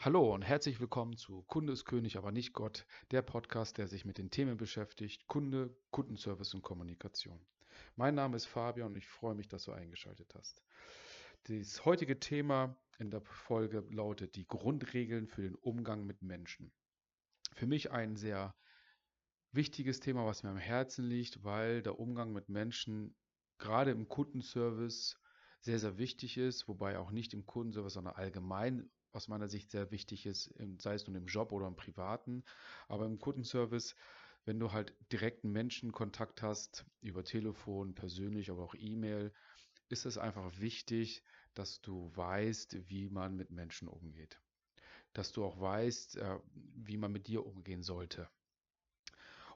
Hallo und herzlich willkommen zu Kunde ist König, aber nicht Gott, der Podcast, der sich mit den Themen beschäftigt, Kunde, Kundenservice und Kommunikation. Mein Name ist Fabian und ich freue mich, dass du eingeschaltet hast. Das heutige Thema in der Folge lautet die Grundregeln für den Umgang mit Menschen. Für mich ein sehr wichtiges Thema, was mir am Herzen liegt, weil der Umgang mit Menschen gerade im Kundenservice sehr, sehr wichtig ist, wobei auch nicht im Kundenservice, sondern allgemein aus meiner Sicht sehr wichtig ist, sei es nun im Job oder im Privaten. Aber im Kundenservice, wenn du halt direkten Menschenkontakt hast, über Telefon, persönlich, aber auch E-Mail, ist es einfach wichtig, dass du weißt, wie man mit Menschen umgeht. Dass du auch weißt, äh, wie man mit dir umgehen sollte.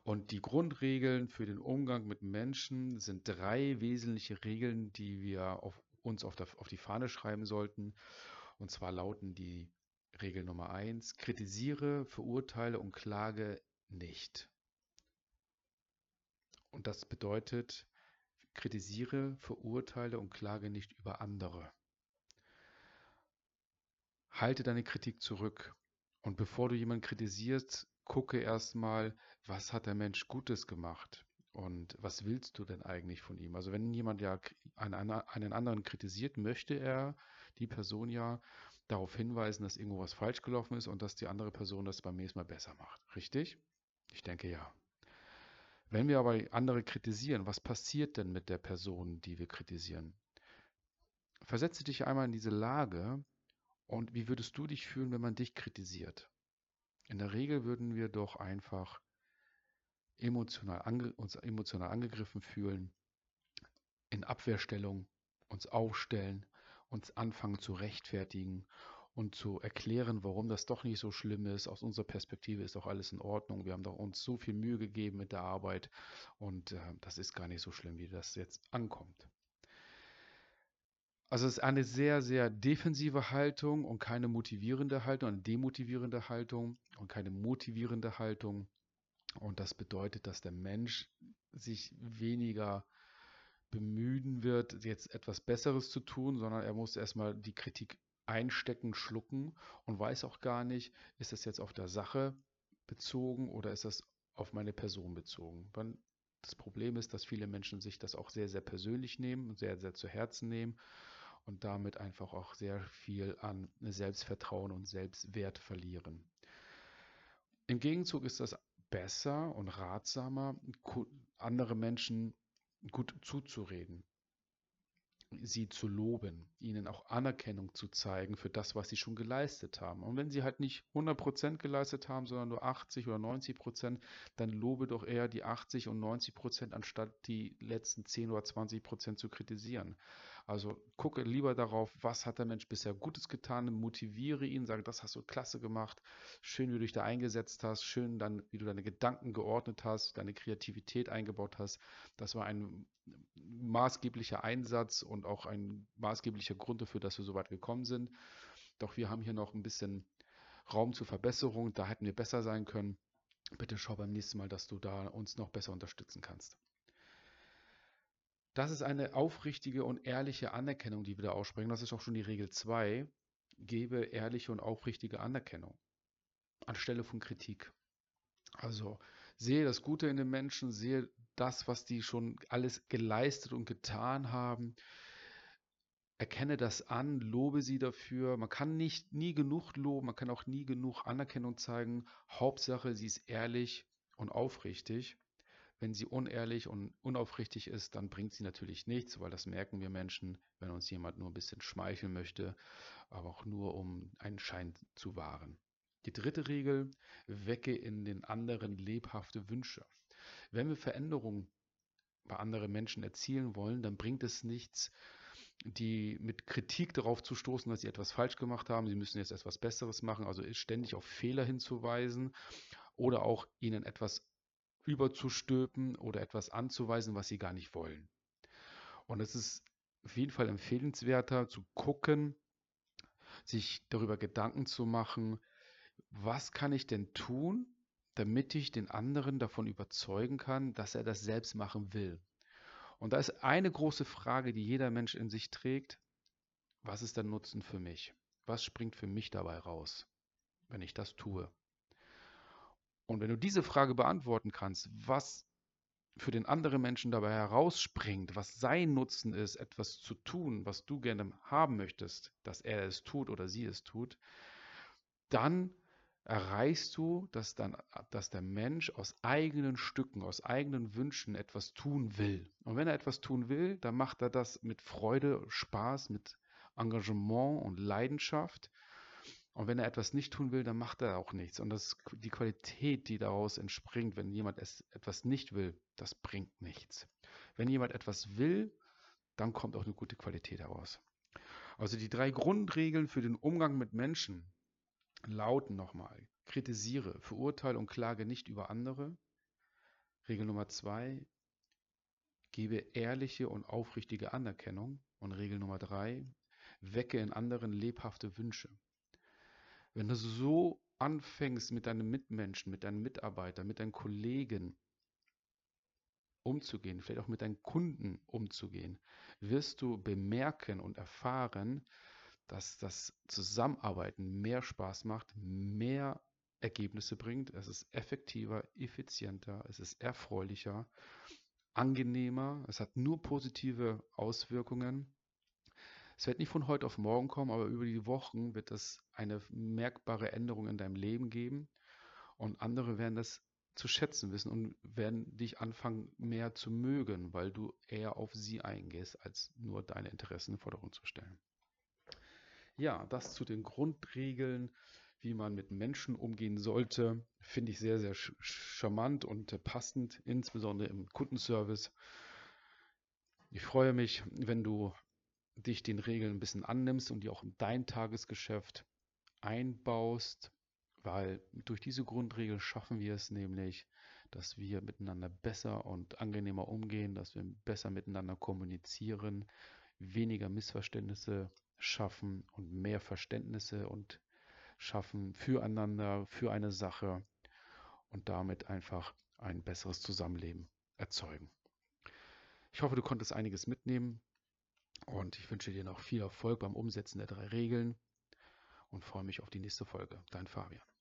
Und die Grundregeln für den Umgang mit Menschen sind drei wesentliche Regeln, die wir auf uns auf, der, auf die Fahne schreiben sollten. Und zwar lauten die Regel Nummer eins: kritisiere, verurteile und klage nicht. Und das bedeutet, kritisiere, verurteile und klage nicht über andere. Halte deine Kritik zurück. Und bevor du jemanden kritisierst, gucke erstmal, was hat der Mensch Gutes gemacht? Und was willst du denn eigentlich von ihm? Also wenn jemand ja einen, einen anderen kritisiert, möchte er die Person ja darauf hinweisen, dass irgendwo was falsch gelaufen ist und dass die andere Person das beim nächsten Mal besser macht. Richtig? Ich denke ja. Wenn wir aber andere kritisieren, was passiert denn mit der Person, die wir kritisieren? Versetze dich einmal in diese Lage und wie würdest du dich fühlen, wenn man dich kritisiert? In der Regel würden wir doch einfach emotional uns emotional angegriffen fühlen, in Abwehrstellung uns aufstellen, uns anfangen zu rechtfertigen und zu erklären, warum das doch nicht so schlimm ist. Aus unserer Perspektive ist doch alles in Ordnung. Wir haben doch uns so viel Mühe gegeben mit der Arbeit und äh, das ist gar nicht so schlimm, wie das jetzt ankommt. Also es ist eine sehr, sehr defensive Haltung und keine motivierende Haltung, eine demotivierende Haltung und keine motivierende Haltung. Und das bedeutet, dass der Mensch sich weniger bemühen wird, jetzt etwas Besseres zu tun, sondern er muss erstmal die Kritik einstecken, schlucken und weiß auch gar nicht, ist das jetzt auf der Sache bezogen oder ist das auf meine Person bezogen. Das Problem ist, dass viele Menschen sich das auch sehr, sehr persönlich nehmen und sehr, sehr zu Herzen nehmen und damit einfach auch sehr viel an Selbstvertrauen und Selbstwert verlieren. Im Gegenzug ist das besser und ratsamer, andere Menschen gut zuzureden, sie zu loben, ihnen auch Anerkennung zu zeigen für das, was sie schon geleistet haben. Und wenn sie halt nicht 100% geleistet haben, sondern nur 80 oder 90%, dann lobe doch eher die 80 und 90%, anstatt die letzten 10 oder 20% zu kritisieren. Also gucke lieber darauf, was hat der Mensch bisher Gutes getan, motiviere ihn, sage, das hast du klasse gemacht, schön, wie du dich da eingesetzt hast, schön dann, wie du deine Gedanken geordnet hast, deine Kreativität eingebaut hast. Das war ein maßgeblicher Einsatz und auch ein maßgeblicher Grund dafür, dass wir so weit gekommen sind. Doch wir haben hier noch ein bisschen Raum zur Verbesserung, da hätten wir besser sein können. Bitte schau beim nächsten Mal, dass du da uns noch besser unterstützen kannst. Das ist eine aufrichtige und ehrliche Anerkennung, die wir da aussprechen. Das ist auch schon die Regel 2. Gebe ehrliche und aufrichtige Anerkennung anstelle von Kritik. Also sehe das Gute in den Menschen, sehe das, was die schon alles geleistet und getan haben. Erkenne das an, lobe sie dafür. Man kann nicht nie genug loben, man kann auch nie genug Anerkennung zeigen. Hauptsache, sie ist ehrlich und aufrichtig. Wenn sie unehrlich und unaufrichtig ist, dann bringt sie natürlich nichts, weil das merken wir Menschen, wenn uns jemand nur ein bisschen schmeicheln möchte, aber auch nur um einen Schein zu wahren. Die dritte Regel, wecke in den anderen lebhafte Wünsche. Wenn wir Veränderungen bei anderen Menschen erzielen wollen, dann bringt es nichts, die mit Kritik darauf zu stoßen, dass sie etwas falsch gemacht haben, sie müssen jetzt etwas Besseres machen, also ständig auf Fehler hinzuweisen oder auch ihnen etwas überzustülpen oder etwas anzuweisen, was sie gar nicht wollen. Und es ist auf jeden Fall empfehlenswerter zu gucken, sich darüber Gedanken zu machen, was kann ich denn tun, damit ich den anderen davon überzeugen kann, dass er das selbst machen will. Und da ist eine große Frage, die jeder Mensch in sich trägt. Was ist der Nutzen für mich? Was springt für mich dabei raus? wenn ich das tue? Und wenn du diese Frage beantworten kannst, was für den anderen Menschen dabei herausspringt, was sein Nutzen ist, etwas zu tun, was du gerne haben möchtest, dass er es tut oder sie es tut, dann erreichst du, dass, dann, dass der Mensch aus eigenen Stücken, aus eigenen Wünschen etwas tun will. Und wenn er etwas tun will, dann macht er das mit Freude, Spaß, mit Engagement und Leidenschaft. Und wenn er etwas nicht tun will, dann macht er auch nichts. Und das, die Qualität, die daraus entspringt, wenn jemand es, etwas nicht will, das bringt nichts. Wenn jemand etwas will, dann kommt auch eine gute Qualität heraus. Also die drei Grundregeln für den Umgang mit Menschen lauten nochmal, kritisiere, verurteile und klage nicht über andere. Regel Nummer zwei, gebe ehrliche und aufrichtige Anerkennung. Und Regel Nummer drei, wecke in anderen lebhafte Wünsche. Wenn du so anfängst mit deinen Mitmenschen, mit deinen Mitarbeitern, mit deinen Kollegen umzugehen, vielleicht auch mit deinen Kunden umzugehen, wirst du bemerken und erfahren, dass das Zusammenarbeiten mehr Spaß macht, mehr Ergebnisse bringt. Es ist effektiver, effizienter, es ist erfreulicher, angenehmer. Es hat nur positive Auswirkungen. Es wird nicht von heute auf morgen kommen, aber über die Wochen wird es eine merkbare Änderung in deinem Leben geben. Und andere werden das zu schätzen wissen und werden dich anfangen mehr zu mögen, weil du eher auf sie eingehst, als nur deine Interessen in den Vordergrund zu stellen. Ja, das zu den Grundregeln, wie man mit Menschen umgehen sollte, finde ich sehr, sehr charmant und passend, insbesondere im Kundenservice. Ich freue mich, wenn du dich den Regeln ein bisschen annimmst und die auch in dein Tagesgeschäft einbaust, weil durch diese Grundregeln schaffen wir es nämlich, dass wir miteinander besser und angenehmer umgehen, dass wir besser miteinander kommunizieren, weniger Missverständnisse schaffen und mehr Verständnisse und schaffen füreinander, für eine Sache und damit einfach ein besseres Zusammenleben erzeugen. Ich hoffe, du konntest einiges mitnehmen und ich wünsche dir noch viel Erfolg beim Umsetzen der drei Regeln und freue mich auf die nächste Folge. Dein Fabian.